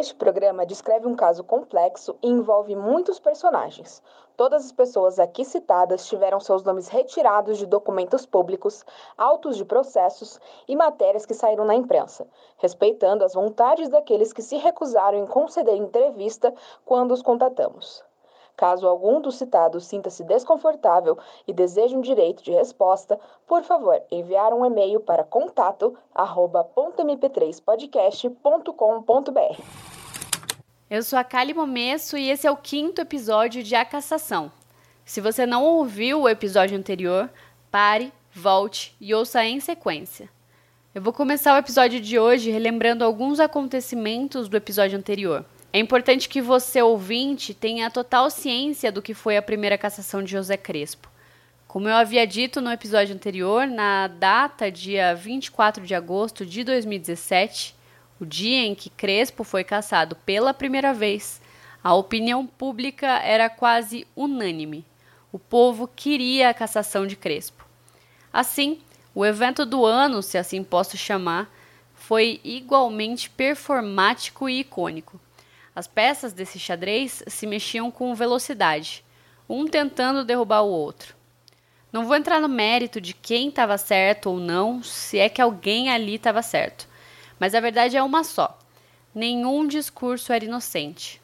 Este programa descreve um caso complexo e envolve muitos personagens. Todas as pessoas aqui citadas tiveram seus nomes retirados de documentos públicos, autos de processos e matérias que saíram na imprensa, respeitando as vontades daqueles que se recusaram em conceder entrevista quando os contatamos. Caso algum dos citados sinta-se desconfortável e deseje um direito de resposta, por favor, enviar um e-mail para contato@mp3podcast.com.br. Eu sou a Kali Momesso e esse é o quinto episódio de A Cassação. Se você não ouviu o episódio anterior, pare, volte e ouça em sequência. Eu vou começar o episódio de hoje relembrando alguns acontecimentos do episódio anterior. É importante que você, ouvinte, tenha total ciência do que foi a primeira cassação de José Crespo. Como eu havia dito no episódio anterior, na data dia 24 de agosto de 2017, o dia em que Crespo foi cassado pela primeira vez, a opinião pública era quase unânime. O povo queria a cassação de Crespo. Assim, o evento do ano, se assim posso chamar, foi igualmente performático e icônico. As peças desse xadrez se mexiam com velocidade, um tentando derrubar o outro. Não vou entrar no mérito de quem estava certo ou não, se é que alguém ali estava certo. Mas a verdade é uma só: nenhum discurso era inocente.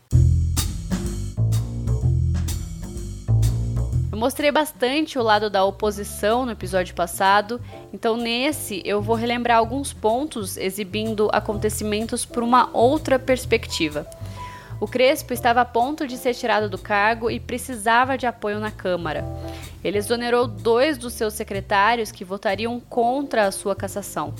Eu mostrei bastante o lado da oposição no episódio passado, então nesse eu vou relembrar alguns pontos exibindo acontecimentos por uma outra perspectiva. O Crespo estava a ponto de ser tirado do cargo e precisava de apoio na Câmara. Ele exonerou dois dos seus secretários que votariam contra a sua cassação.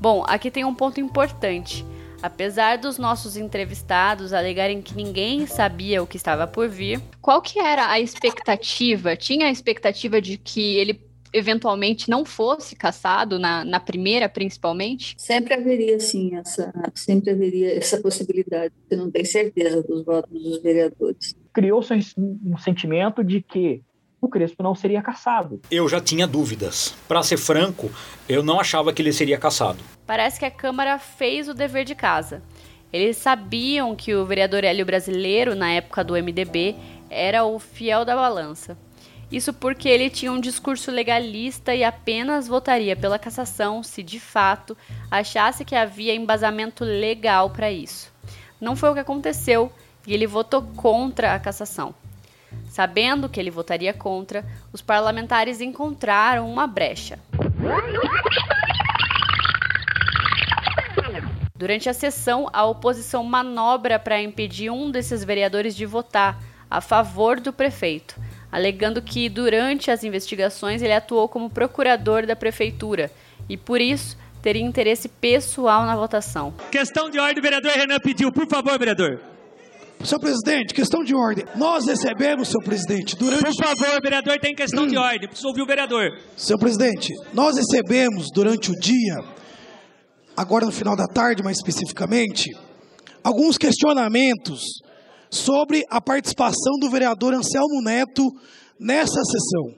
Bom, aqui tem um ponto importante. Apesar dos nossos entrevistados alegarem que ninguém sabia o que estava por vir, qual que era a expectativa? Tinha a expectativa de que ele eventualmente não fosse caçado na, na primeira, principalmente? Sempre haveria, sim, essa, sempre haveria essa possibilidade. Você não tem certeza dos votos dos vereadores. Criou-se um sentimento de que o Crespo não seria caçado. Eu já tinha dúvidas. Para ser franco, eu não achava que ele seria caçado. Parece que a Câmara fez o dever de casa. Eles sabiam que o vereador Hélio Brasileiro, na época do MDB, era o fiel da balança. Isso porque ele tinha um discurso legalista e apenas votaria pela cassação se de fato achasse que havia embasamento legal para isso. Não foi o que aconteceu e ele votou contra a cassação. Sabendo que ele votaria contra, os parlamentares encontraram uma brecha. Durante a sessão, a oposição manobra para impedir um desses vereadores de votar a favor do prefeito alegando que durante as investigações ele atuou como procurador da prefeitura e por isso teria interesse pessoal na votação. Questão de ordem, o vereador Renan pediu, por favor, vereador. Senhor presidente, questão de ordem. Nós recebemos, senhor presidente, durante. Por favor, vereador, tem questão de ordem. Preciso ouvir o vereador. Senhor presidente, nós recebemos durante o dia, agora no final da tarde mais especificamente, alguns questionamentos sobre a participação do vereador Anselmo Neto nessa sessão,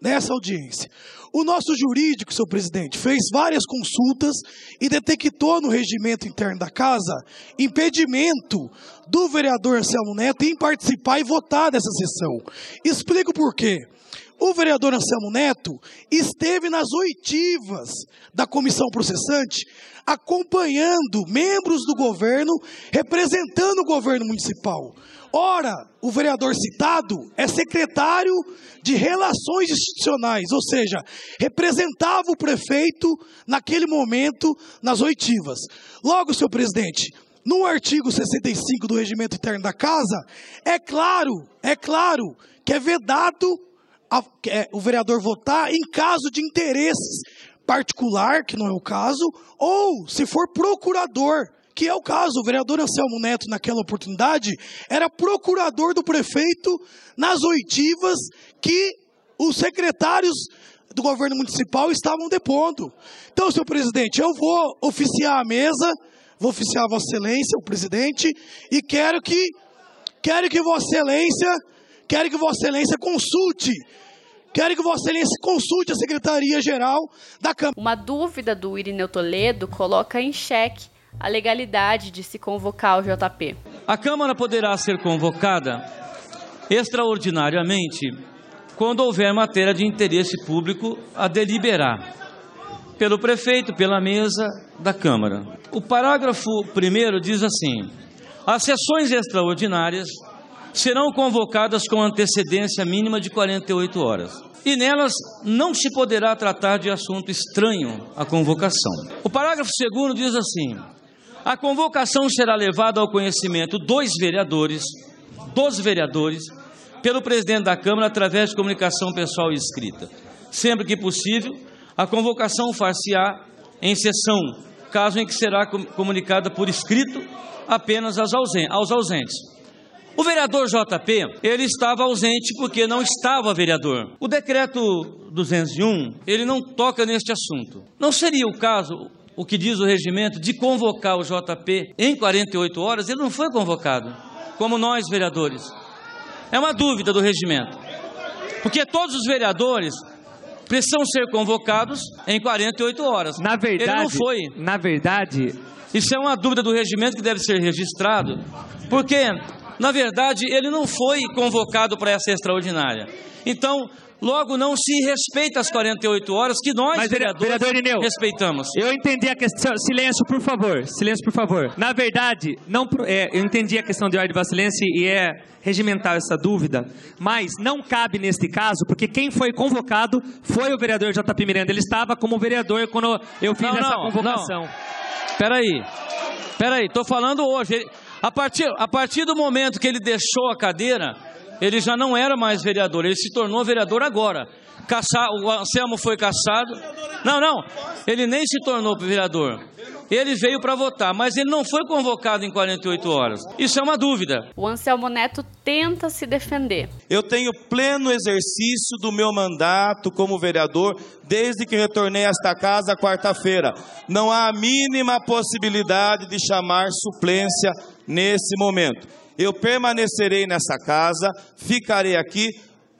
nessa audiência. O nosso jurídico, seu presidente, fez várias consultas e detectou no regimento interno da casa impedimento do vereador Anselmo Neto em participar e votar dessa sessão. Explico por quê. O vereador Anselmo Neto esteve nas oitivas da comissão processante, acompanhando membros do governo, representando o governo municipal. Ora, o vereador citado é secretário de Relações Institucionais, ou seja, representava o prefeito naquele momento nas oitivas. Logo, senhor presidente, no artigo 65 do regimento interno da casa, é claro, é claro que é vedado a, é, o vereador votar em caso de interesses particular, que não é o caso, ou se for procurador, que é o caso. O vereador Anselmo Neto, naquela oportunidade, era procurador do prefeito nas oitivas que os secretários do governo municipal estavam depondo. Então, senhor presidente, eu vou oficiar a mesa, vou oficiar a Vossa Excelência, o presidente, e quero que quero que Vossa Excelência, quero que Vossa Excelência consulte Quero que Vossa Excelência consulte a Secretaria-Geral da Câmara. Uma dúvida do Irineu Toledo coloca em xeque a legalidade de se convocar o JP. A Câmara poderá ser convocada extraordinariamente quando houver matéria de interesse público a deliberar pelo prefeito, pela mesa da Câmara. O parágrafo primeiro diz assim: as sessões extraordinárias serão convocadas com antecedência mínima de 48 horas. E nelas não se poderá tratar de assunto estranho à convocação. O parágrafo segundo diz assim: a convocação será levada ao conhecimento dos vereadores, dos vereadores, pelo presidente da Câmara através de comunicação pessoal e escrita. Sempre que possível, a convocação far-se-á em sessão, caso em que será comunicada por escrito apenas aos ausentes. O vereador JP, ele estava ausente porque não estava vereador. O decreto 201, ele não toca neste assunto. Não seria o caso o que diz o regimento, de convocar o JP em 48 horas, ele não foi convocado, como nós, vereadores. É uma dúvida do regimento. Porque todos os vereadores precisam ser convocados em 48 horas. Na verdade, ele não foi. Na verdade, isso é uma dúvida do regimento que deve ser registrado, porque na verdade ele não foi convocado para essa extraordinária. Então, Logo, não se respeita as 48 horas que nós, Mas, vereadores, vereador Irineu, respeitamos. Eu entendi a questão. Silêncio, por favor. Silêncio, por favor. Na verdade, não, é, eu entendi a questão de ordem de vacilência e é regimentar essa dúvida, mas não cabe neste caso, porque quem foi convocado foi o vereador JP Miranda. Ele estava como vereador quando eu fiz não, essa não, convocação. Não. Peraí, peraí, estou falando hoje. A partir, a partir do momento que ele deixou a cadeira, ele já não era mais vereador, ele se tornou vereador agora. Caçar, o Anselmo foi caçado. Não, não, ele nem se tornou vereador. Ele veio para votar, mas ele não foi convocado em 48 horas. Isso é uma dúvida. O Anselmo Neto tenta se defender. Eu tenho pleno exercício do meu mandato como vereador desde que retornei a esta casa quarta-feira. Não há a mínima possibilidade de chamar suplência nesse momento. Eu permanecerei nessa casa, ficarei aqui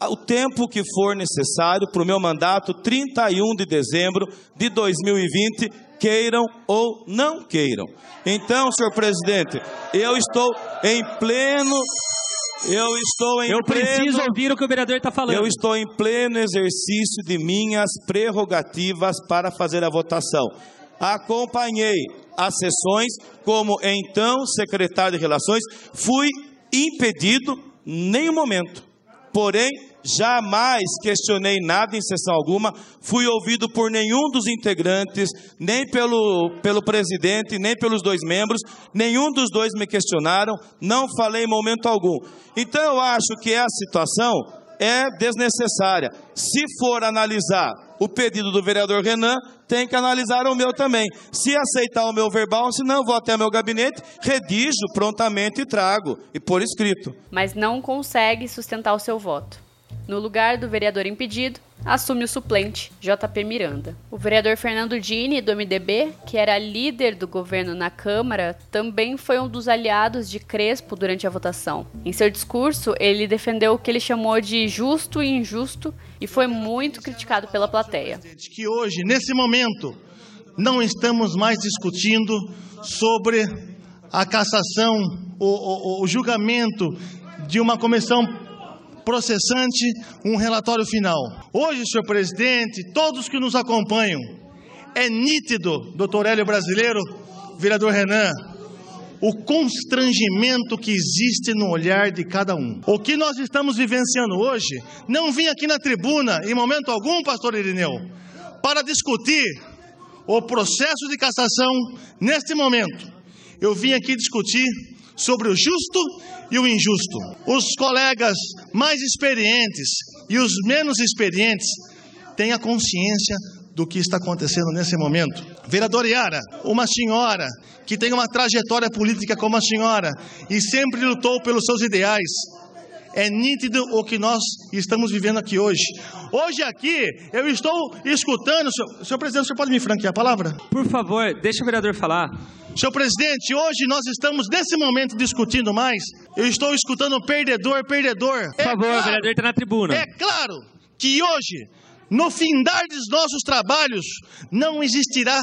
o tempo que for necessário para o meu mandato, 31 de dezembro de 2020, queiram ou não queiram. Então, senhor presidente, eu estou em pleno. Eu estou em eu pleno, preciso ouvir o que o vereador está falando. Eu estou em pleno exercício de minhas prerrogativas para fazer a votação. Acompanhei as sessões como então secretário de Relações, fui impedido nenhum momento. Porém, jamais questionei nada em sessão alguma, fui ouvido por nenhum dos integrantes, nem pelo, pelo presidente, nem pelos dois membros, nenhum dos dois me questionaram, não falei em momento algum. Então eu acho que a situação é desnecessária. Se for analisar o pedido do vereador Renan, tem que analisar o meu também. Se aceitar o meu verbal, se não, vou até meu gabinete, redijo prontamente e trago, e por escrito. Mas não consegue sustentar o seu voto. No lugar do vereador impedido, assume o suplente, JP Miranda. O vereador Fernando Dini, do MDB, que era líder do governo na Câmara, também foi um dos aliados de Crespo durante a votação. Em seu discurso, ele defendeu o que ele chamou de justo e injusto e foi muito criticado pela plateia. Que hoje, nesse momento, não estamos mais discutindo sobre a cassação, o, o, o julgamento de uma comissão processante um relatório final. Hoje, senhor presidente, todos que nos acompanham, é nítido, doutor Hélio Brasileiro, vereador Renan, o constrangimento que existe no olhar de cada um. O que nós estamos vivenciando hoje, não vim aqui na tribuna, em momento algum, pastor Irineu, para discutir o processo de cassação neste momento. Eu vim aqui discutir sobre o justo e o injusto. Os colegas mais experientes e os menos experientes têm a consciência do que está acontecendo nesse momento. Vereadora Yara, uma senhora que tem uma trajetória política como a senhora e sempre lutou pelos seus ideais. É nítido o que nós estamos vivendo aqui hoje. Hoje aqui eu estou escutando. Senhor, senhor presidente, você pode me franquear a palavra? Por favor, deixa o vereador falar. Senhor presidente, hoje nós estamos nesse momento discutindo mais. Eu estou escutando perdedor, perdedor. Por é favor, claro, o vereador está na tribuna. É claro que hoje, no findar dos nossos trabalhos, não existirá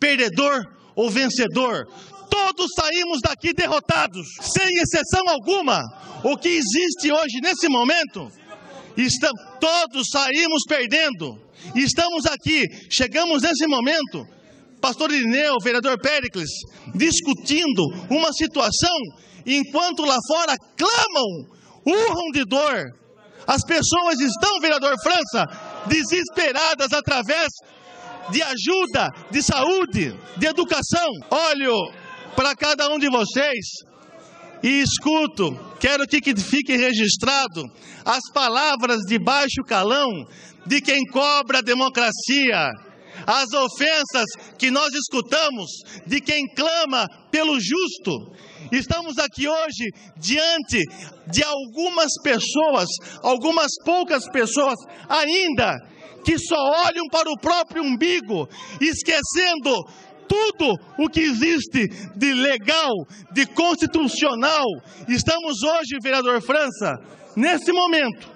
perdedor ou vencedor. Todos saímos daqui derrotados, sem exceção alguma. O que existe hoje nesse momento, estamos, todos saímos perdendo. Estamos aqui, chegamos nesse momento, pastor Irineu, vereador Péricles, discutindo uma situação enquanto lá fora clamam, urram de dor. As pessoas estão, vereador França, desesperadas através de ajuda, de saúde, de educação. Olho para cada um de vocês e escuto, quero que fique registrado as palavras de baixo calão de quem cobra a democracia, as ofensas que nós escutamos de quem clama pelo justo. Estamos aqui hoje diante de algumas pessoas, algumas poucas pessoas ainda, que só olham para o próprio umbigo, esquecendo tudo o que existe de legal, de constitucional. Estamos hoje, vereador França, nesse momento,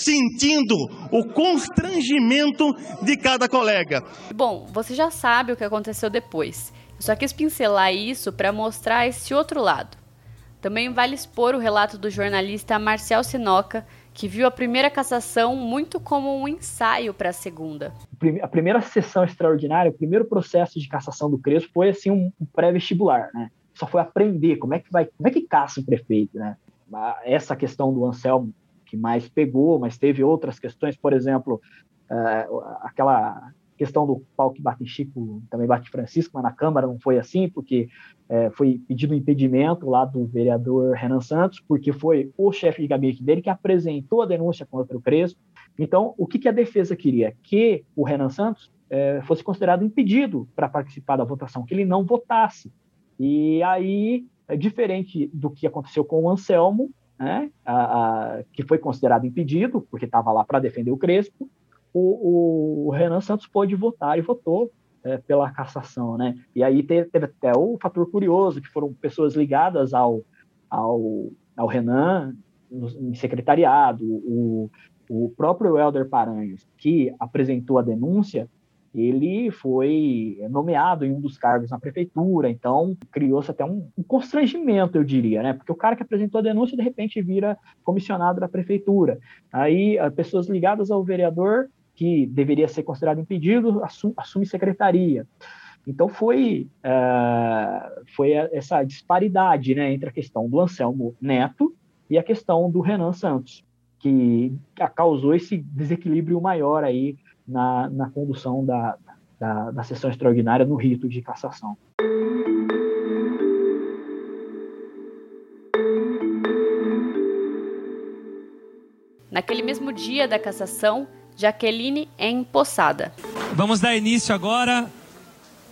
sentindo o constrangimento de cada colega. Bom, você já sabe o que aconteceu depois. Eu só quis pincelar isso para mostrar esse outro lado. Também vale expor o relato do jornalista Marcel Sinoca, que viu a primeira cassação muito como um ensaio para a segunda. A primeira sessão extraordinária, o primeiro processo de cassação do Crespo foi assim um, pré-vestibular, né? Só foi aprender como é que vai, como é que caça um prefeito, né? Essa questão do Anselmo que mais pegou, mas teve outras questões, por exemplo, uh, aquela questão do pau que bate em Chico também bate Francisco, mas na Câmara não foi assim, porque é, foi pedido um impedimento lá do vereador Renan Santos, porque foi o chefe de gabinete dele que apresentou a denúncia contra o Crespo. Então, o que, que a defesa queria? Que o Renan Santos é, fosse considerado impedido para participar da votação, que ele não votasse. E aí, diferente do que aconteceu com o Anselmo, né, a, a, que foi considerado impedido, porque estava lá para defender o Crespo, o, o, Renan Santos pôde votar e votou é, pela cassação, né? E aí teve, teve, até o fator curioso, que foram pessoas ligadas ao, ao, ao Renan no, em secretariado, o, o próprio Helder Paranhos, que apresentou a denúncia, ele foi nomeado em um dos cargos na prefeitura, então criou-se até um, um, constrangimento, eu diria, né? Porque o cara que apresentou a denúncia de repente vira comissionado da prefeitura. Aí pessoas ligadas ao vereador que deveria ser considerado impedido assume, assume secretaria. Então foi, uh, foi essa disparidade né, entre a questão do Anselmo Neto e a questão do Renan Santos, que causou esse desequilíbrio maior aí na, na condução da, da, da sessão extraordinária no rito de cassação. Naquele mesmo dia da cassação, Jaqueline é empossada. Vamos dar início agora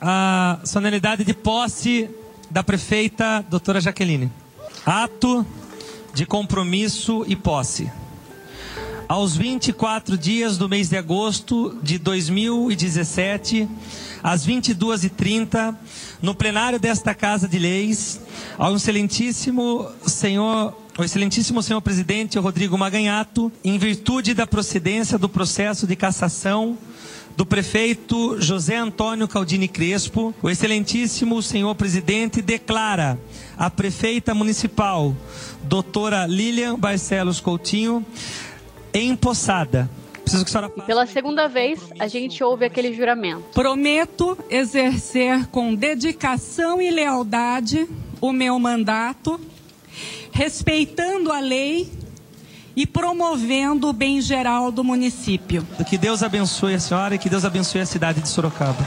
à solenidade de posse da prefeita doutora Jaqueline. Ato de compromisso e posse. Aos 24 dias do mês de agosto de 2017, às 22h30, no plenário desta Casa de Leis, ao excelentíssimo senhor o excelentíssimo senhor presidente Rodrigo Maganhato, em virtude da procedência do processo de cassação do prefeito José Antônio Caldini Crespo, o excelentíssimo senhor presidente declara a prefeita municipal, doutora Lilian Barcelos Coutinho, empossada. Preciso que a senhora... E pela segunda vez, a gente ouve aquele juramento. Prometo exercer com dedicação e lealdade o meu mandato respeitando a lei e promovendo o bem geral do município. Que Deus abençoe a senhora e que Deus abençoe a cidade de Sorocaba.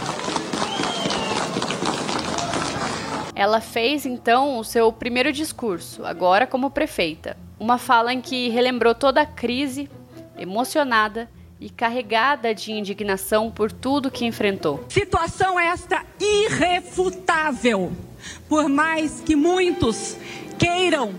Ela fez então o seu primeiro discurso, agora como prefeita. Uma fala em que relembrou toda a crise, emocionada e carregada de indignação por tudo que enfrentou. Situação esta irrefutável. Por mais que muitos queiram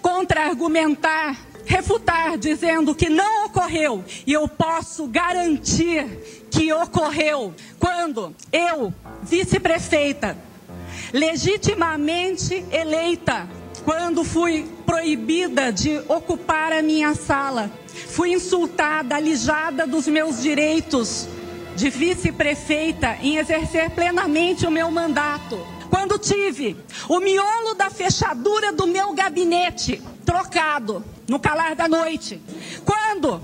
contra-argumentar, refutar, dizendo que não ocorreu. E eu posso garantir que ocorreu quando eu, vice-prefeita, legitimamente eleita, quando fui proibida de ocupar a minha sala, fui insultada, alijada dos meus direitos de vice-prefeita em exercer plenamente o meu mandato. Quando tive o miolo da fechadura do meu gabinete trocado no calar da noite. Quando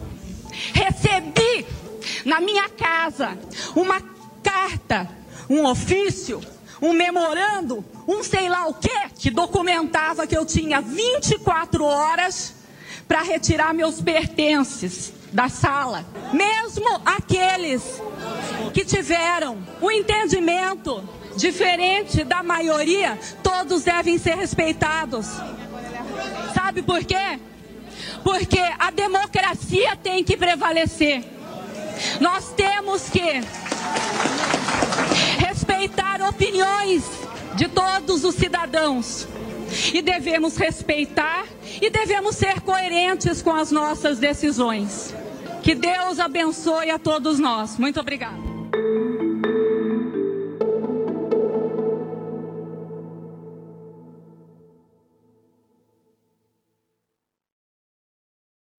recebi na minha casa uma carta, um ofício, um memorando, um sei lá o que, que documentava que eu tinha 24 horas para retirar meus pertences da sala. Mesmo aqueles que tiveram o entendimento diferente da maioria, todos devem ser respeitados. Sabe por quê? Porque a democracia tem que prevalecer. Nós temos que respeitar opiniões de todos os cidadãos. E devemos respeitar e devemos ser coerentes com as nossas decisões. Que Deus abençoe a todos nós. Muito obrigada.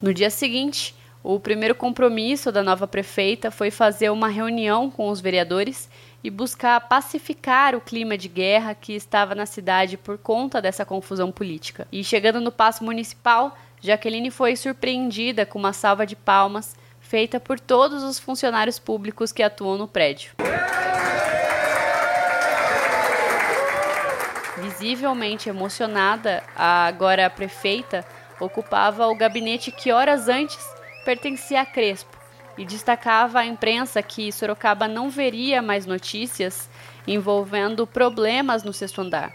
No dia seguinte, o primeiro compromisso da nova prefeita foi fazer uma reunião com os vereadores e buscar pacificar o clima de guerra que estava na cidade por conta dessa confusão política. E chegando no Paço Municipal, Jaqueline foi surpreendida com uma salva de palmas feita por todos os funcionários públicos que atuam no prédio. Visivelmente emocionada, a agora prefeita ocupava o gabinete que horas antes pertencia a Crespo e destacava à imprensa que Sorocaba não veria mais notícias envolvendo problemas no sexto andar.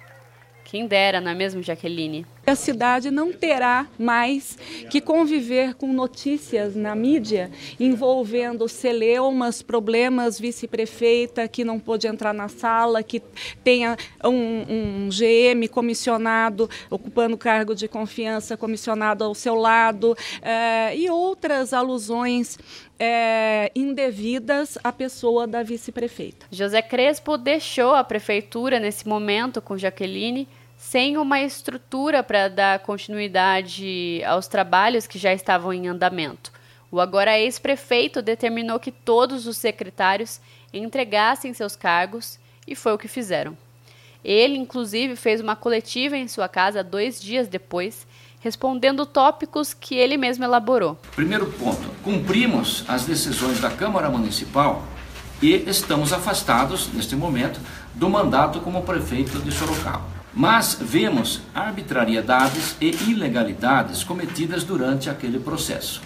Quem dera, não é mesmo, Jaqueline? A cidade não terá mais que conviver com notícias na mídia envolvendo celeumas, problemas, vice-prefeita que não pôde entrar na sala, que tenha um, um GM comissionado, ocupando cargo de confiança, comissionado ao seu lado, eh, e outras alusões é, indevidas à pessoa da vice-prefeita. José Crespo deixou a prefeitura nesse momento com Jaqueline sem uma estrutura para dar continuidade aos trabalhos que já estavam em andamento. O agora ex-prefeito determinou que todos os secretários entregassem seus cargos e foi o que fizeram. Ele, inclusive, fez uma coletiva em sua casa dois dias depois, respondendo tópicos que ele mesmo elaborou. Primeiro ponto: cumprimos as decisões da Câmara Municipal e estamos afastados, neste momento, do mandato como prefeito de Sorocaba mas vemos arbitrariedades e ilegalidades cometidas durante aquele processo.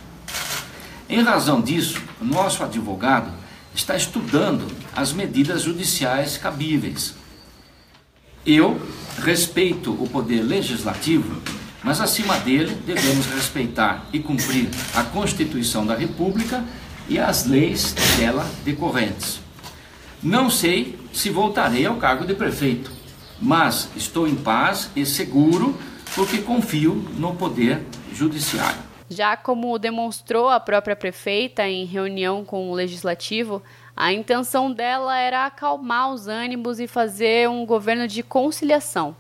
Em razão disso, nosso advogado está estudando as medidas judiciais cabíveis. Eu respeito o poder legislativo, mas acima dele devemos respeitar e cumprir a Constituição da República e as leis dela decorrentes. Não sei se voltarei ao cargo de prefeito, mas estou em paz e seguro porque confio no poder judiciário. Já como demonstrou a própria prefeita em reunião com o legislativo, a intenção dela era acalmar os ânimos e fazer um governo de conciliação.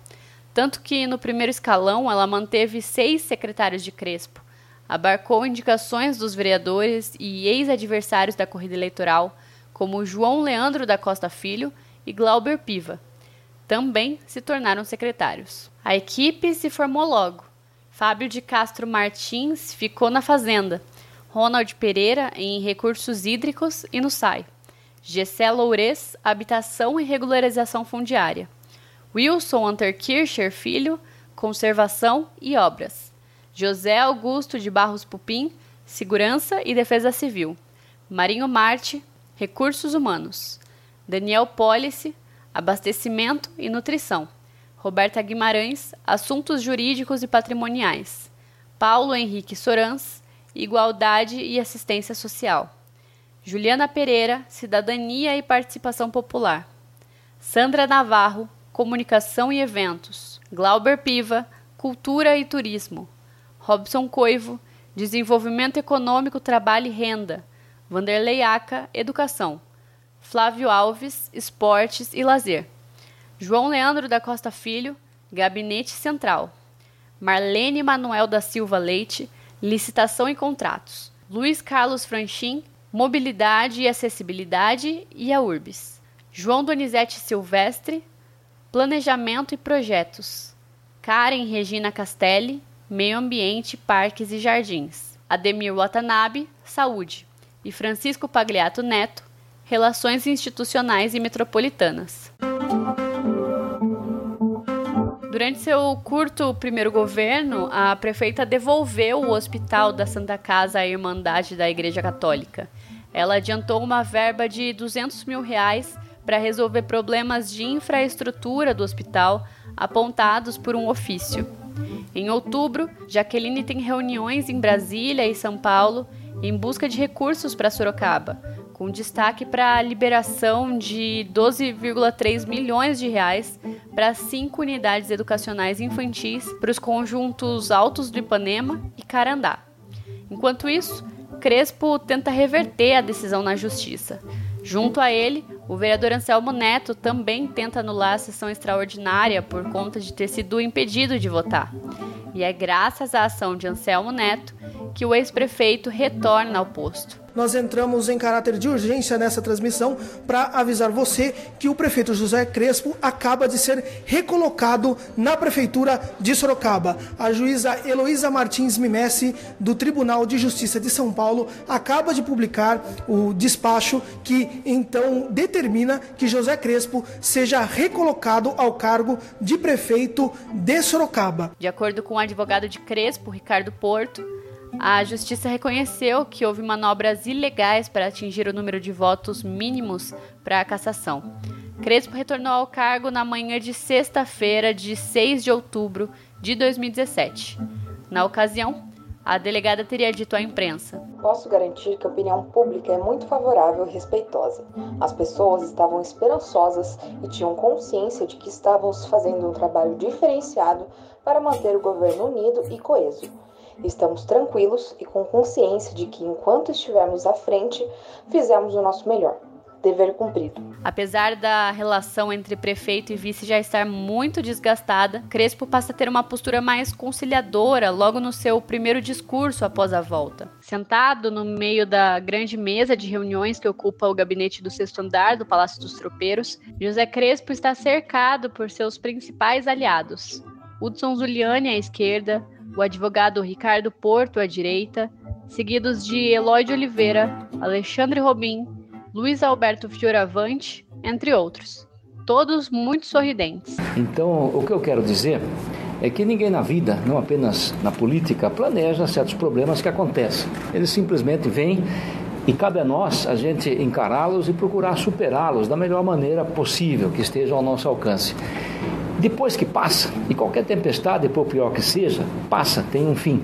Tanto que no primeiro escalão ela manteve seis secretários de Crespo, abarcou indicações dos vereadores e ex-adversários da corrida eleitoral, como João Leandro da Costa Filho e Glauber Piva também se tornaram secretários. A equipe se formou logo. Fábio de Castro Martins ficou na Fazenda, Ronald Pereira em Recursos Hídricos e no SAI, Gessé Loures, Habitação e Regularização Fundiária, Wilson Unterkircher Filho, Conservação e Obras, José Augusto de Barros Pupim, Segurança e Defesa Civil, Marinho Marte, Recursos Humanos, Daniel Pólice, Abastecimento e Nutrição. Roberta Guimarães, Assuntos Jurídicos e Patrimoniais. Paulo Henrique Sorans, Igualdade e Assistência Social. Juliana Pereira, Cidadania e Participação Popular. Sandra Navarro, Comunicação e Eventos. Glauber Piva, Cultura e Turismo. Robson Coivo, Desenvolvimento Econômico, Trabalho e Renda. Vanderlei Aca, Educação. Flávio Alves, Esportes e Lazer. João Leandro da Costa Filho, Gabinete Central. Marlene Manuel da Silva Leite, Licitação e Contratos. Luiz Carlos Franchim, Mobilidade e Acessibilidade e a URBS. João Donizete Silvestre, Planejamento e Projetos. Karen Regina Castelli, Meio Ambiente, Parques e Jardins. Ademir Watanabe, Saúde. E Francisco Pagliato Neto, Relações Institucionais e Metropolitanas. Durante seu curto primeiro governo, a prefeita devolveu o hospital da Santa Casa à Irmandade da Igreja Católica. Ela adiantou uma verba de 200 mil reais para resolver problemas de infraestrutura do hospital apontados por um ofício. Em outubro, Jaqueline tem reuniões em Brasília e São Paulo em busca de recursos para Sorocaba, com destaque para a liberação de 12,3 milhões de reais para cinco unidades educacionais infantis para os conjuntos Altos do Ipanema e Carandá. Enquanto isso, Crespo tenta reverter a decisão na justiça. Junto a ele, o vereador Anselmo Neto também tenta anular a sessão extraordinária por conta de ter sido impedido de votar. E é graças à ação de Anselmo Neto que o ex-prefeito retorna ao posto nós entramos em caráter de urgência nessa transmissão para avisar você que o prefeito José Crespo acaba de ser recolocado na prefeitura de Sorocaba. A juíza Heloísa Martins Mimessi, do Tribunal de Justiça de São Paulo, acaba de publicar o despacho que então determina que José Crespo seja recolocado ao cargo de prefeito de Sorocaba. De acordo com o advogado de Crespo, Ricardo Porto, a justiça reconheceu que houve manobras ilegais para atingir o número de votos mínimos para a cassação. Crespo retornou ao cargo na manhã de sexta-feira, de 6 de outubro de 2017. Na ocasião, a delegada teria dito à imprensa: Posso garantir que a opinião pública é muito favorável e respeitosa. As pessoas estavam esperançosas e tinham consciência de que estávamos fazendo um trabalho diferenciado para manter o governo unido e coeso. Estamos tranquilos e com consciência de que, enquanto estivermos à frente, fizemos o nosso melhor. Dever cumprido. Apesar da relação entre prefeito e vice já estar muito desgastada, Crespo passa a ter uma postura mais conciliadora logo no seu primeiro discurso após a volta. Sentado no meio da grande mesa de reuniões que ocupa o gabinete do sexto andar do Palácio dos Tropeiros, José Crespo está cercado por seus principais aliados. Hudson Zuliani à esquerda, o advogado Ricardo Porto à direita, seguidos de Eloy de Oliveira, Alexandre Robin, Luiz Alberto Fioravante, entre outros. Todos muito sorridentes. Então, o que eu quero dizer é que ninguém na vida, não apenas na política, planeja certos problemas que acontecem. Eles simplesmente vêm e cabe a nós a gente encará-los e procurar superá-los da melhor maneira possível que esteja ao nosso alcance. Depois que passa, e qualquer tempestade, por pior que seja, passa, tem um fim.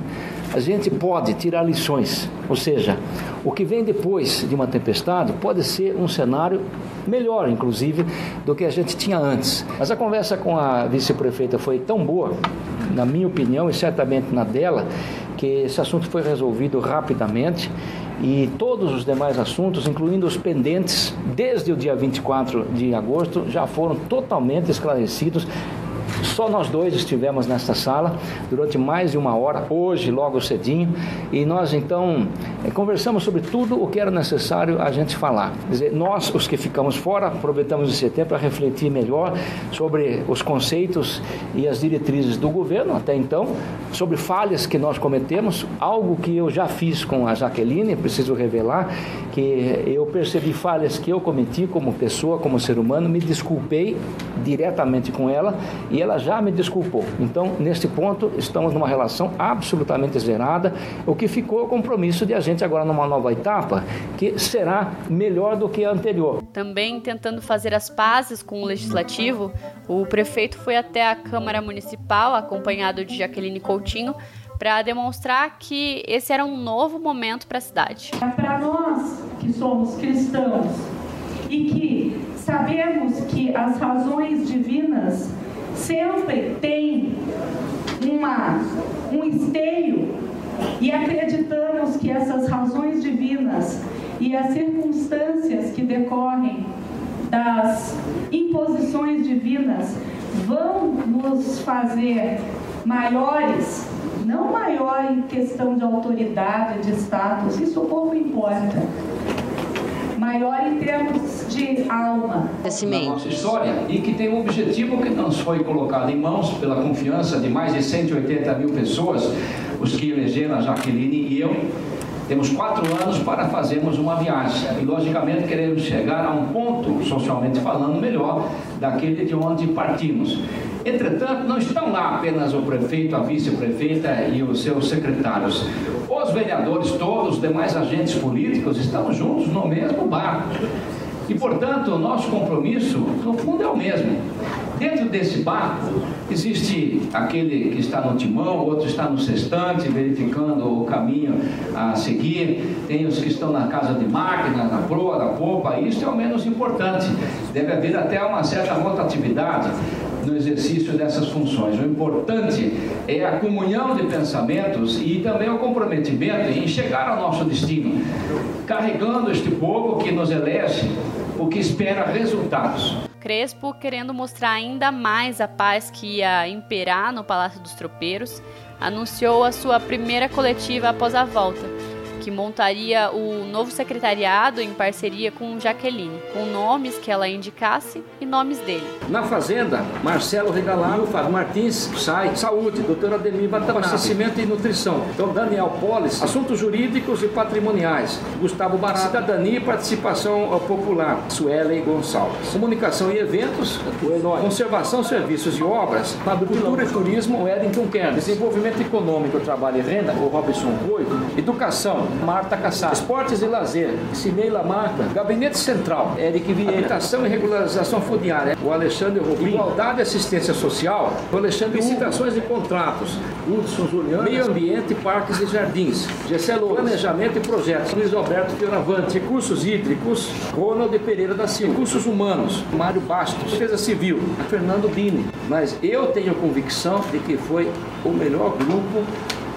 A gente pode tirar lições, ou seja, o que vem depois de uma tempestade pode ser um cenário melhor, inclusive, do que a gente tinha antes. Mas a conversa com a vice-prefeita foi tão boa, na minha opinião e certamente na dela, que esse assunto foi resolvido rapidamente e todos os demais assuntos, incluindo os pendentes, desde o dia 24 de agosto, já foram totalmente esclarecidos só nós dois estivemos nesta sala durante mais de uma hora, hoje, logo cedinho, e nós então eh, conversamos sobre tudo o que era necessário a gente falar. Quer dizer, nós, os que ficamos fora, aproveitamos esse tempo para refletir melhor sobre os conceitos e as diretrizes do governo até então, sobre falhas que nós cometemos, algo que eu já fiz com a Jaqueline, preciso revelar, que eu percebi falhas que eu cometi como pessoa, como ser humano, me desculpei diretamente com ela e ela já me desculpou. Então, neste ponto, estamos numa relação absolutamente zerada. O que ficou é o compromisso de a gente agora numa nova etapa que será melhor do que a anterior. Também tentando fazer as pazes com o legislativo, o prefeito foi até a Câmara Municipal acompanhado de Jaqueline Coutinho para demonstrar que esse era um novo momento para a cidade. Para nós que somos cristãos e que sabemos que as razões divinas sempre têm uma, um esteio e acreditamos que essas razões divinas e as circunstâncias que decorrem das imposições divinas vão nos fazer maiores, não maior em questão de autoridade, de status, isso pouco importa, maior em termos de alma. Na nossa história e que tem um objetivo que nos foi colocado em mãos pela confiança de mais de 180 mil pessoas, os que elegeram a Jaqueline e eu, temos quatro anos para fazermos uma viagem e, logicamente, queremos chegar a um ponto, socialmente falando, melhor daquele de onde partimos. Entretanto, não estão lá apenas o prefeito, a vice-prefeita e os seus secretários. Os vereadores, todos os demais agentes políticos, estamos juntos no mesmo barco. E, portanto, o nosso compromisso, no fundo, é o mesmo. Dentro desse barco, existe aquele que está no timão, outro está no sextante, verificando o caminho a seguir. Tem os que estão na casa de máquina, na proa, na popa. Isso é o menos importante. Deve haver até uma certa rotatividade no exercício dessas funções. O importante é a comunhão de pensamentos e também o comprometimento em chegar ao nosso destino, carregando este povo que nos elege, o que espera resultados. Crespo, querendo mostrar ainda mais a paz que ia imperar no Palácio dos Tropeiros, anunciou a sua primeira coletiva após a volta que montaria o novo secretariado em parceria com Jaqueline, com nomes que ela indicasse e nomes dele. Na Fazenda, Marcelo Regalado, Fábio Martins, SAI, Saúde, doutora Ademir Batanabe, Abastecimento e Nutrição, então Daniel Polis, Assuntos Jurídicos e Patrimoniais, Gustavo Barata, Cidadania e Participação Popular, Suelen Gonçalves, Comunicação e Eventos, Conservação, Serviços e Obras, Cultura e Turismo, o Edington Kern, Desenvolvimento Econômico, Trabalho e Renda, o Robson Coito, Educação, Marta Cassar. Esportes e Lazer, Cineila Marta. Gabinete Central, Eric Vieira. Habitação e Regularização Fundiária, o Alexandre Rubim. Igualdade e Assistência Social, o Alexandre Licitações e Contratos, Hudson Juliano. Meio Ambiente, Parques e Jardins, Gesselo Planejamento e Projetos, Luiz Alberto Fioravante. Recursos Hídricos, Ronald Pereira da Silva. Recursos Humanos, Mário Bastos. Defesa Civil, Fernando Bini. Mas eu tenho convicção de que foi o melhor grupo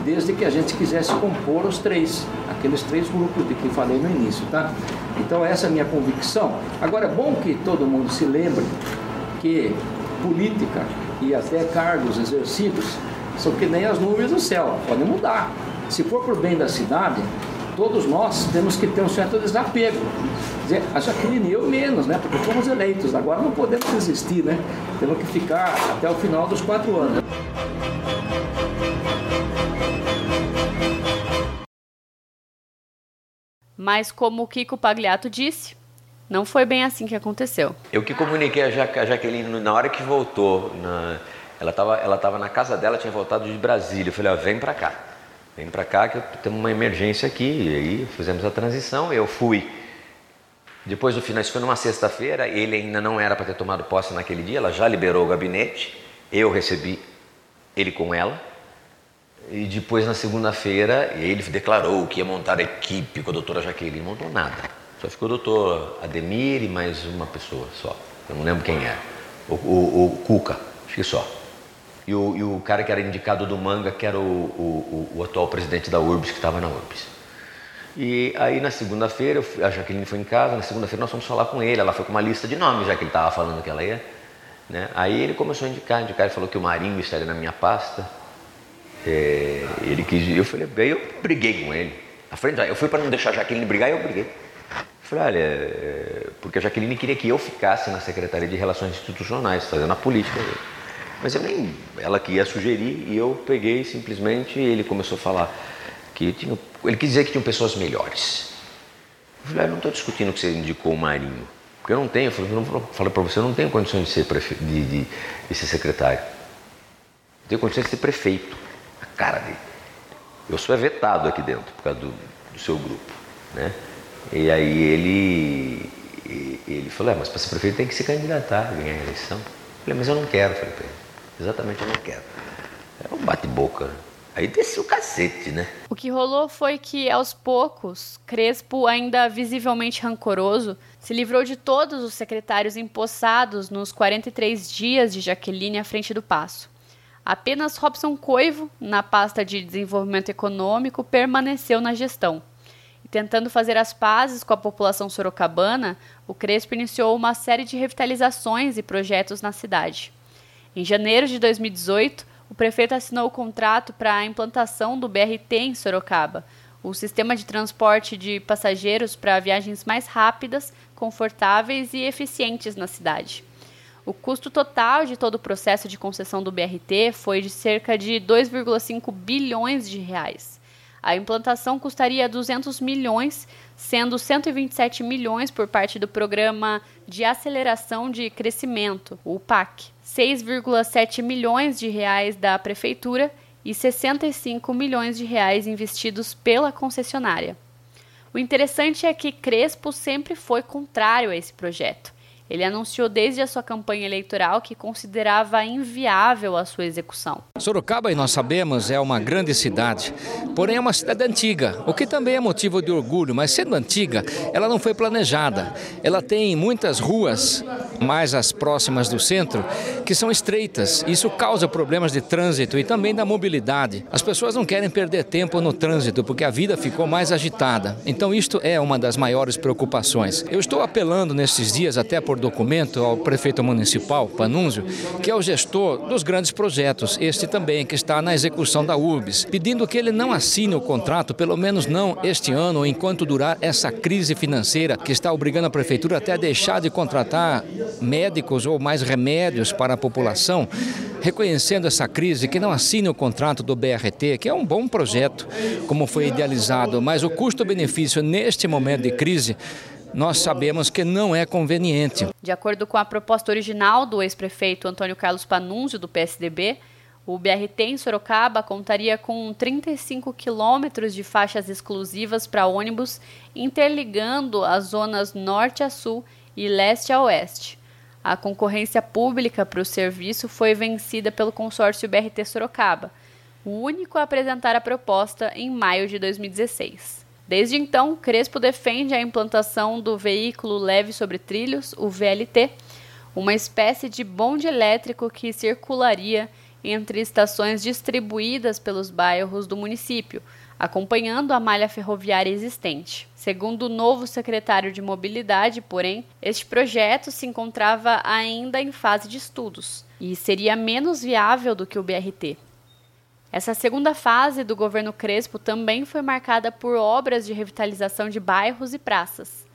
desde que a gente quisesse compor os três, aqueles três grupos de que falei no início, tá? Então essa é a minha convicção. Agora é bom que todo mundo se lembre que política e até cargos exercidos são que nem as nuvens do céu, podem mudar. Se for por bem da cidade, todos nós temos que ter um certo desapego. Dizer, a Jaqueline e eu menos, né? Porque fomos eleitos, agora não podemos desistir, né? Temos que ficar até o final dos quatro anos. Mas como o Kiko Pagliato disse, não foi bem assim que aconteceu. Eu que comuniquei a, ja a Jaqueline na hora que voltou, na... ela estava ela tava na casa dela, tinha voltado de Brasília. Eu falei, ó, vem para cá, vem para cá que temos uma emergência aqui. E aí fizemos a transição, eu fui. Depois do final, isso foi numa sexta-feira, ele ainda não era para ter tomado posse naquele dia, ela já liberou o gabinete, eu recebi ele com ela. E depois, na segunda-feira, ele declarou que ia montar a equipe com a doutora Jaqueline. Não montou nada. Só ficou o doutor Ademir e mais uma pessoa só. Eu não lembro quem era. O, o, o Cuca, acho que só. E o, e o, cara que era indicado do Manga, que era o, o atual presidente da URBS, que estava na URBS. E aí, na segunda-feira, a Jaqueline foi em casa. Na segunda-feira, nós fomos falar com ele. Ela foi com uma lista de nomes, já que ele estava falando que ela ia. Né? Aí ele começou a indicar, indicar. Ele falou que o Marinho estaria na minha pasta é, ele quis, eu falei, bem, eu briguei com ele. Na frente, eu fui para não deixar a Jaqueline brigar, eu briguei. Falei, olha, é, porque a Jaqueline queria que eu ficasse na Secretaria de Relações Institucionais, fazendo a política. Mas eu nem, ela que ia sugerir e eu peguei simplesmente, ele começou a falar que tinha, ele quis dizer que tinham pessoas melhores. Eu falei, eu não estou discutindo que você indicou o Marinho, porque eu não tenho, eu falei, para você, eu não tenho condições de ser, prefe, de, de, de ser secretário. Eu tenho condições de ser prefeito cara dele. Eu sou vetado aqui dentro por causa do, do seu grupo, né? E aí ele, ele falou, é, mas para ser prefeito tem que se candidatar, ganhar a eleição. Eu falei, mas eu não quero, falei ele. Exatamente, eu não quero. É um bate-boca. Aí desceu o cacete, né? O que rolou foi que, aos poucos, Crespo, ainda visivelmente rancoroso, se livrou de todos os secretários empossados nos 43 dias de Jaqueline à frente do passo. Apenas Robson Coivo, na pasta de desenvolvimento econômico, permaneceu na gestão. E tentando fazer as pazes com a população sorocabana, o Crespo iniciou uma série de revitalizações e projetos na cidade. Em janeiro de 2018, o prefeito assinou o contrato para a implantação do BRT em Sorocaba, o sistema de transporte de passageiros para viagens mais rápidas, confortáveis e eficientes na cidade. O custo total de todo o processo de concessão do BRT foi de cerca de 2,5 bilhões de reais. A implantação custaria 200 milhões, sendo 127 milhões por parte do Programa de Aceleração de Crescimento, o PAC, 6,7 milhões de reais da prefeitura e 65 milhões de reais investidos pela concessionária. O interessante é que Crespo sempre foi contrário a esse projeto. Ele anunciou desde a sua campanha eleitoral que considerava inviável a sua execução. Sorocaba, nós sabemos, é uma grande cidade, porém é uma cidade antiga, o que também é motivo de orgulho, mas sendo antiga, ela não foi planejada. Ela tem muitas ruas, mais as próximas do centro, que são estreitas. Isso causa problemas de trânsito e também da mobilidade. As pessoas não querem perder tempo no trânsito porque a vida ficou mais agitada. Então, isto é uma das maiores preocupações. Eu estou apelando nesses dias, até por documento ao prefeito municipal, Panunzio, que é o gestor dos grandes projetos, este também que está na execução da URBS, pedindo que ele não assine o contrato, pelo menos não este ano, enquanto durar essa crise financeira que está obrigando a prefeitura até a deixar de contratar médicos ou mais remédios para a população, reconhecendo essa crise, que não assine o contrato do BRT, que é um bom projeto, como foi idealizado, mas o custo-benefício neste momento de crise nós sabemos que não é conveniente. De acordo com a proposta original do ex-prefeito Antônio Carlos Panunzio, do PSDB, o BRT em Sorocaba contaria com 35 quilômetros de faixas exclusivas para ônibus, interligando as zonas norte a sul e leste a oeste. A concorrência pública para o serviço foi vencida pelo consórcio BRT Sorocaba, o único a apresentar a proposta em maio de 2016. Desde então, Crespo defende a implantação do veículo leve sobre trilhos, o VLT, uma espécie de bonde elétrico que circularia entre estações distribuídas pelos bairros do município, acompanhando a malha ferroviária existente. Segundo o novo secretário de Mobilidade, porém, este projeto se encontrava ainda em fase de estudos e seria menos viável do que o BRT. Essa segunda fase do governo Crespo também foi marcada por obras de revitalização de bairros e praças.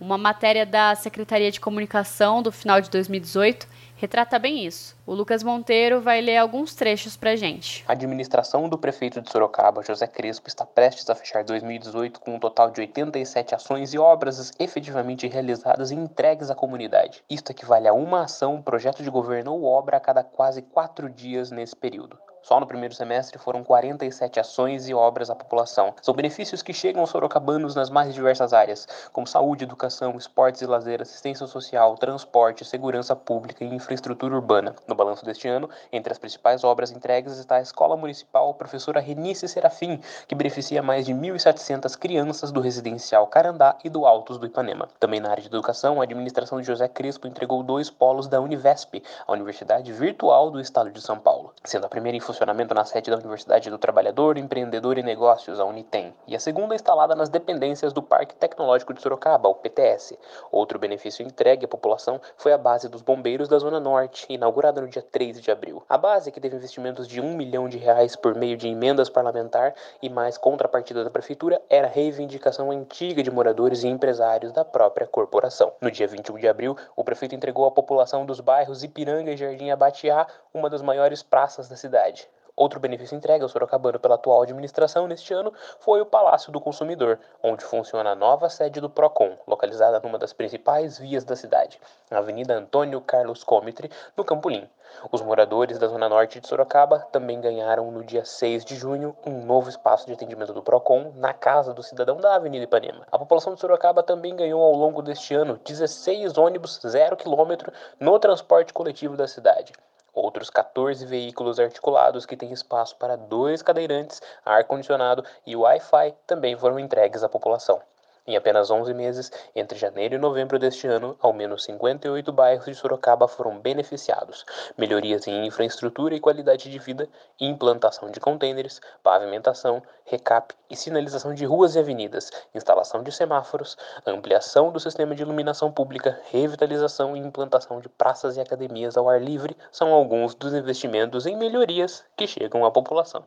Uma matéria da Secretaria de Comunicação do final de 2018 retrata bem isso. O Lucas Monteiro vai ler alguns trechos para gente. A administração do prefeito de Sorocaba, José Crespo, está prestes a fechar 2018 com um total de 87 ações e obras efetivamente realizadas e entregues à comunidade. Isto equivale a uma ação, projeto de governo ou obra a cada quase quatro dias nesse período. Só no primeiro semestre foram 47 ações e obras à população. São benefícios que chegam aos sorocabanos nas mais diversas áreas, como saúde, educação, esportes e lazer, assistência social, transporte, segurança pública e infraestrutura urbana. No balanço deste ano, entre as principais obras entregues está a Escola Municipal Professora Renice Serafim, que beneficia mais de 1.700 crianças do residencial Carandá e do Altos do Ipanema. Também na área de educação, a administração de José Crespo entregou dois polos da Univesp, a Universidade Virtual do Estado de São Paulo, sendo a primeira na sede da Universidade do Trabalhador, Empreendedor e Negócios, a Unitem, e a segunda instalada nas dependências do Parque Tecnológico de Sorocaba, o PTS. Outro benefício entregue à população foi a base dos bombeiros da Zona Norte, inaugurada no dia 3 de abril. A base, que teve investimentos de um milhão de reais por meio de emendas parlamentar e mais contrapartida da Prefeitura, era reivindicação antiga de moradores e empresários da própria corporação. No dia 21 de abril, o prefeito entregou à população dos bairros Ipiranga e Jardim Abatiá uma das maiores praças da cidade. Outro benefício entregue ao sorocabano pela atual administração neste ano foi o Palácio do Consumidor, onde funciona a nova sede do PROCON, localizada numa das principais vias da cidade, a Avenida Antônio Carlos Comitre, no Campolim. Os moradores da zona norte de Sorocaba também ganharam no dia 6 de junho um novo espaço de atendimento do PROCON na Casa do Cidadão da Avenida Ipanema. A população de Sorocaba também ganhou ao longo deste ano 16 ônibus zero quilômetro no transporte coletivo da cidade. Outros 14 veículos articulados que têm espaço para dois cadeirantes, ar-condicionado e Wi-Fi também foram entregues à população. Em apenas 11 meses, entre janeiro e novembro deste ano, ao menos 58 bairros de Sorocaba foram beneficiados. Melhorias em infraestrutura e qualidade de vida, implantação de contêineres, pavimentação, recap e sinalização de ruas e avenidas, instalação de semáforos, ampliação do sistema de iluminação pública, revitalização e implantação de praças e academias ao ar livre são alguns dos investimentos em melhorias que chegam à população.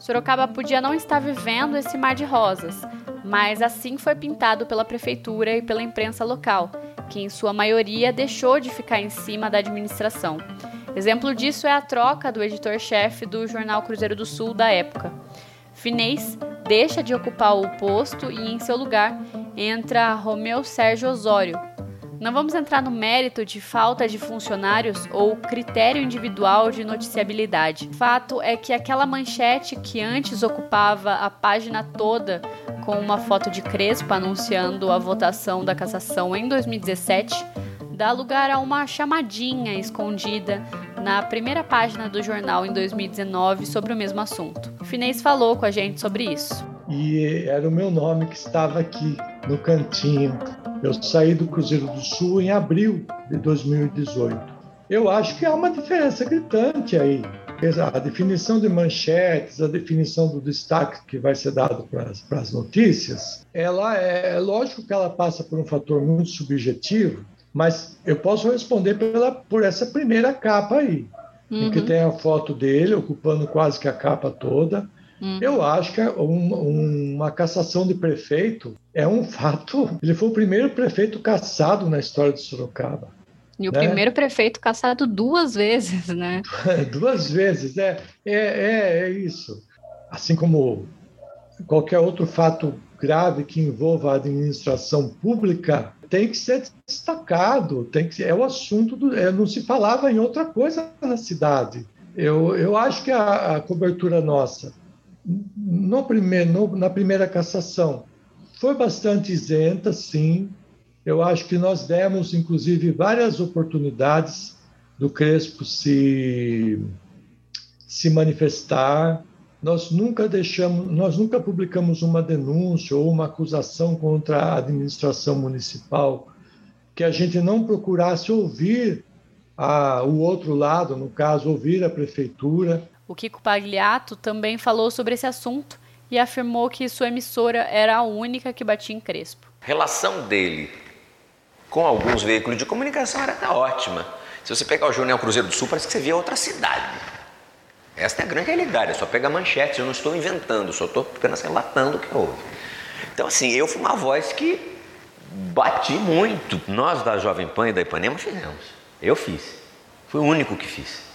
Sorocaba podia não estar vivendo esse mar de rosas, mas assim foi pintado pela prefeitura e pela imprensa local, que em sua maioria deixou de ficar em cima da administração. Exemplo disso é a troca do editor-chefe do jornal Cruzeiro do Sul da época. Finês deixa de ocupar o posto e, em seu lugar, entra Romeu Sérgio Osório. Não vamos entrar no mérito de falta de funcionários ou critério individual de noticiabilidade. Fato é que aquela manchete que antes ocupava a página toda com uma foto de Crespo anunciando a votação da cassação em 2017 dá lugar a uma chamadinha escondida na primeira página do jornal em 2019 sobre o mesmo assunto. Finês falou com a gente sobre isso. E era o meu nome que estava aqui no cantinho. Eu saí do Cruzeiro do Sul em abril de 2018. Eu acho que há uma diferença gritante aí. A definição de manchetes, a definição do destaque que vai ser dado para as notícias, ela é, é lógico que ela passa por um fator muito subjetivo, mas eu posso responder pela, por essa primeira capa aí, uhum. em que uhum. tem a foto dele ocupando quase que a capa toda. Uhum. Eu acho que um, uma cassação de prefeito é um fato. Ele foi o primeiro prefeito cassado na história de Sorocaba. E o né? primeiro prefeito cassado duas vezes, né? duas vezes, é, é, é, é isso. Assim como qualquer outro fato grave que envolva a administração pública, tem que ser destacado, tem que é o assunto do, é, não se falava em outra coisa na cidade. Eu, eu acho que a, a cobertura nossa no primeiro, no, na primeira cassação foi bastante isenta, sim. Eu acho que nós demos, inclusive, várias oportunidades do Crespo se, se manifestar, nós nunca deixamos, nós nunca publicamos uma denúncia ou uma acusação contra a administração municipal que a gente não procurasse ouvir a, o outro lado, no caso, ouvir a prefeitura. O Kiko Pagliato também falou sobre esse assunto e afirmou que sua emissora era a única que batia em Crespo. A relação dele com alguns veículos de comunicação era ótima. Se você pegar o Jornal Cruzeiro do Sul, parece que você via outra cidade. Esta é a grande realidade, é só pegar manchetes, eu não estou inventando, só estou apenas relatando o que houve. Então, assim, eu fui uma voz que bati muito. Nós da Jovem Pan e da Ipanema fizemos. Eu fiz. Fui o único que fiz.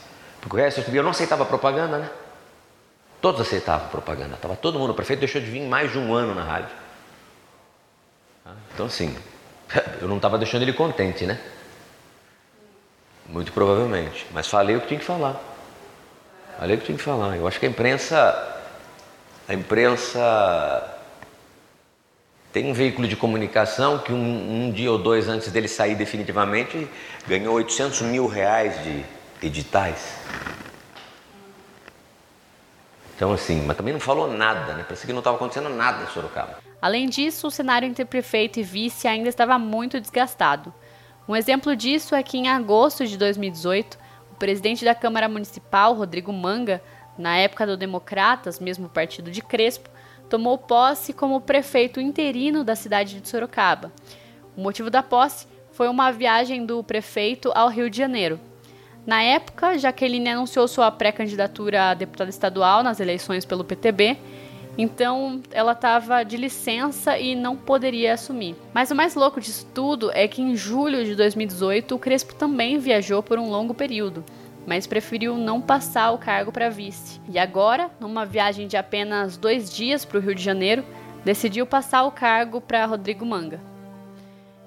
Porque o resto eu não aceitava propaganda, né? Todos aceitavam propaganda. Estava todo mundo. O prefeito deixou de vir mais de um ano na rádio. Então, assim, eu não estava deixando ele contente, né? Muito provavelmente. Mas falei o que tinha que falar. Ali que tinha que falar. Eu acho que a imprensa, a imprensa tem um veículo de comunicação que um, um, dia ou dois antes dele sair definitivamente ganhou 800 mil reais de editais. Então assim, mas também não falou nada, né? Parecia que não estava acontecendo nada em Sorocaba. Além disso, o cenário entre prefeito e vice ainda estava muito desgastado. Um exemplo disso é que em agosto de 2018, o presidente da Câmara Municipal, Rodrigo Manga, na época do Democratas, mesmo partido de Crespo, tomou posse como prefeito interino da cidade de Sorocaba. O motivo da posse foi uma viagem do prefeito ao Rio de Janeiro. Na época, Jaqueline anunciou sua pré-candidatura a deputada estadual nas eleições pelo PTB então ela estava de licença e não poderia assumir. Mas o mais louco disso tudo é que em julho de 2018 o Crespo também viajou por um longo período, mas preferiu não passar o cargo para vice. E agora, numa viagem de apenas dois dias para o Rio de Janeiro, decidiu passar o cargo para Rodrigo Manga.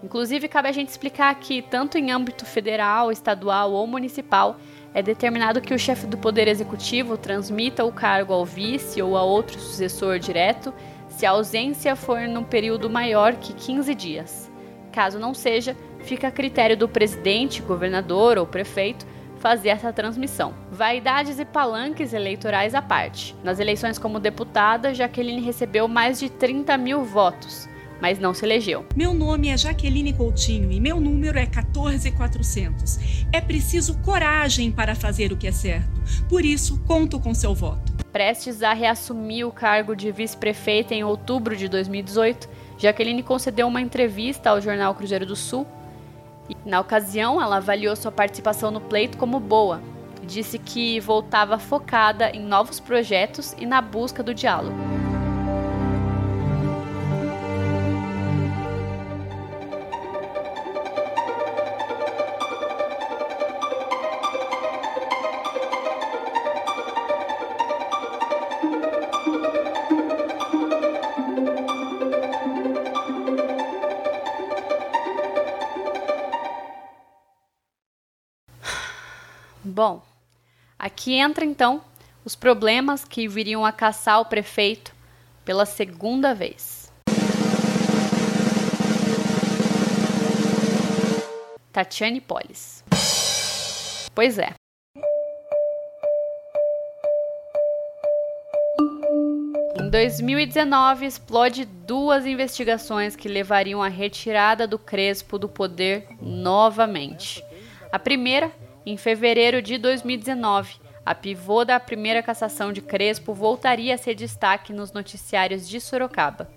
Inclusive, cabe a gente explicar que, tanto em âmbito federal, estadual ou municipal, é determinado que o chefe do Poder Executivo transmita o cargo ao vice ou a outro sucessor direto se a ausência for num período maior que 15 dias. Caso não seja, fica a critério do presidente, governador ou prefeito fazer essa transmissão. Vaidades e palanques eleitorais à parte. Nas eleições como deputada, Jaqueline recebeu mais de 30 mil votos mas não se elegeu. Meu nome é Jaqueline Coutinho e meu número é 14400. É preciso coragem para fazer o que é certo. Por isso, conto com seu voto. Prestes a reassumir o cargo de vice-prefeita em outubro de 2018, Jaqueline concedeu uma entrevista ao jornal Cruzeiro do Sul. E, na ocasião, ela avaliou sua participação no pleito como boa. disse que voltava focada em novos projetos e na busca do diálogo. Bom, aqui entra então os problemas que viriam a caçar o prefeito pela segunda vez. Tatiane Polis. Pois é. Em 2019, explode duas investigações que levariam à retirada do Crespo do poder novamente. A primeira em fevereiro de 2019, a pivô da primeira cassação de Crespo voltaria a ser destaque nos noticiários de Sorocaba.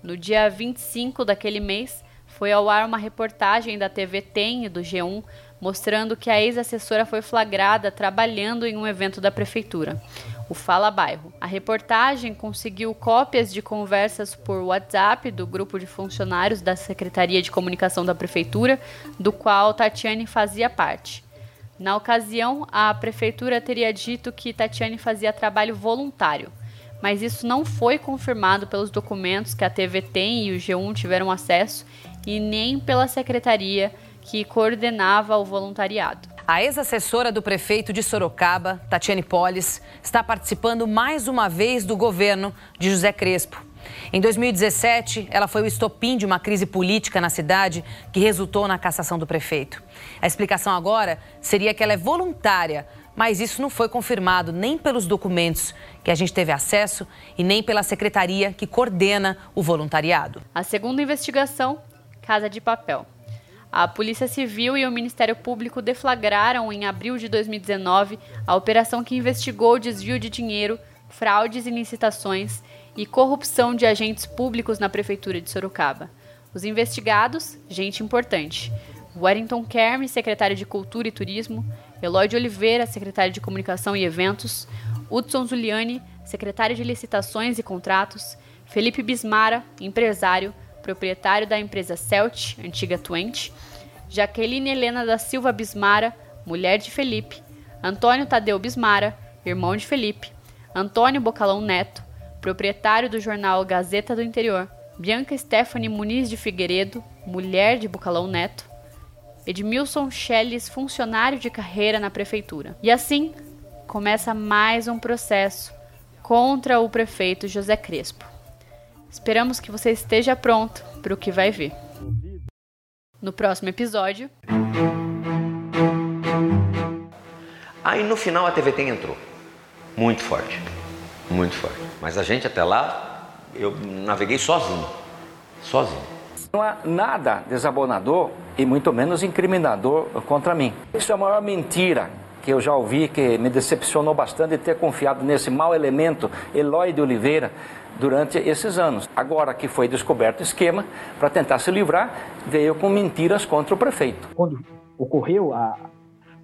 No dia 25 daquele mês, foi ao ar uma reportagem da TV Tem e do G1 mostrando que a ex-assessora foi flagrada trabalhando em um evento da prefeitura, o Fala Bairro. A reportagem conseguiu cópias de conversas por WhatsApp do grupo de funcionários da Secretaria de Comunicação da prefeitura, do qual Tatiane fazia parte. Na ocasião, a prefeitura teria dito que Tatiane fazia trabalho voluntário, mas isso não foi confirmado pelos documentos que a TV tem e o G1 tiveram acesso e nem pela secretaria que coordenava o voluntariado. A ex-assessora do prefeito de Sorocaba, Tatiane Polis, está participando mais uma vez do governo de José Crespo. Em 2017, ela foi o estopim de uma crise política na cidade que resultou na cassação do prefeito. A explicação agora seria que ela é voluntária, mas isso não foi confirmado nem pelos documentos que a gente teve acesso e nem pela secretaria que coordena o voluntariado. A segunda investigação, Casa de Papel. A Polícia Civil e o Ministério Público deflagraram em abril de 2019 a operação que investigou o desvio de dinheiro, fraudes e licitações e corrupção de agentes públicos na Prefeitura de Sorocaba. Os investigados, gente importante. Warrington Kerme, secretário de Cultura e Turismo, Eloy de Oliveira, secretário de Comunicação e Eventos, Hudson Zuliani, secretário de Licitações e Contratos, Felipe Bismara, empresário, proprietário da empresa Celt, antiga Twente, Jaqueline Helena da Silva Bismara, mulher de Felipe, Antônio Tadeu Bismara, irmão de Felipe, Antônio Bocalão Neto, proprietário do jornal Gazeta do Interior, Bianca Stephanie Muniz de Figueiredo, mulher de Bucalão Neto, Edmilson Schelles, funcionário de carreira na prefeitura. E assim começa mais um processo contra o prefeito José Crespo. Esperamos que você esteja pronto para o que vai vir. No próximo episódio. Aí no final a TVT entrou. Muito forte. Muito forte. Mas a gente até lá, eu naveguei sozinho. Sozinho. Não há nada desabonador e muito menos incriminador contra mim. Isso é a maior mentira que eu já ouvi, que me decepcionou bastante ter confiado nesse mau elemento, Eloy de Oliveira, durante esses anos. Agora que foi descoberto o esquema, para tentar se livrar, veio com mentiras contra o prefeito. Quando ocorreu a,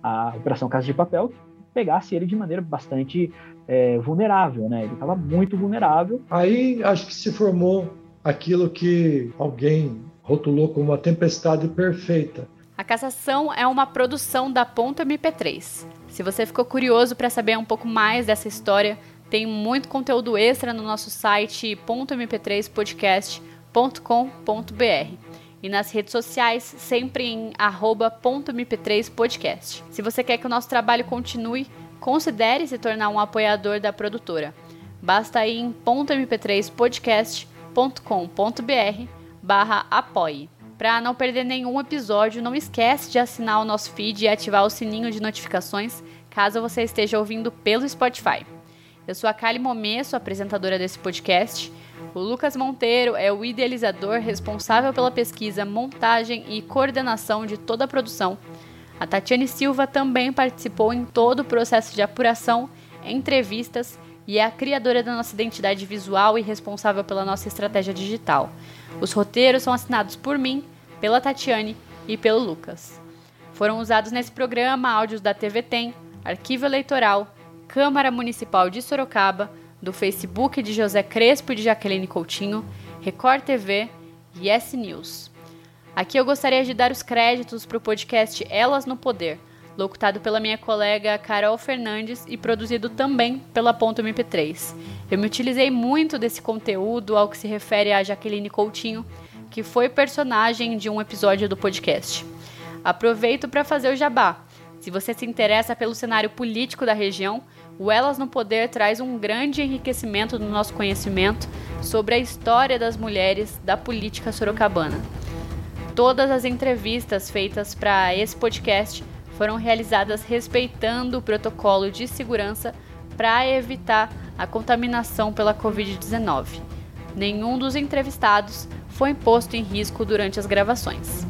a Operação Casa de Papel, pegasse ele de maneira bastante é, vulnerável, né? Ele estava muito vulnerável. Aí acho que se formou aquilo que alguém rotulou como uma tempestade perfeita. A Cassação é uma produção da Ponto MP3. Se você ficou curioso para saber um pouco mais dessa história, tem muito conteúdo extra no nosso site .mp3podcast.com.br e nas redes sociais, sempre em arroba.mp3podcast. Se você quer que o nosso trabalho continue, considere se tornar um apoiador da produtora. Basta ir em .mp3podcast.com.br barra apoie. Para não perder nenhum episódio, não esquece de assinar o nosso feed e ativar o sininho de notificações caso você esteja ouvindo pelo Spotify. Eu sou a Kali Momesso, apresentadora desse podcast. O Lucas Monteiro é o idealizador responsável pela pesquisa, montagem e coordenação de toda a produção. A Tatiane Silva também participou em todo o processo de apuração, entrevistas e é a criadora da nossa identidade visual e responsável pela nossa estratégia digital. Os roteiros são assinados por mim, pela Tatiane e pelo Lucas. Foram usados nesse programa áudios da TV Tem, Arquivo Eleitoral, Câmara Municipal de Sorocaba, do Facebook de José Crespo e de Jaqueline Coutinho, Record TV e S News. Aqui eu gostaria de dar os créditos para o podcast Elas no Poder, locutado pela minha colega Carol Fernandes e produzido também pela Ponto MP3. Eu me utilizei muito desse conteúdo ao que se refere a Jaqueline Coutinho, que foi personagem de um episódio do podcast. Aproveito para fazer o jabá. Se você se interessa pelo cenário político da região, o Elas no Poder traz um grande enriquecimento no nosso conhecimento sobre a história das mulheres da política sorocabana. Todas as entrevistas feitas para esse podcast foram realizadas respeitando o protocolo de segurança para evitar a contaminação pela Covid-19. Nenhum dos entrevistados foi posto em risco durante as gravações.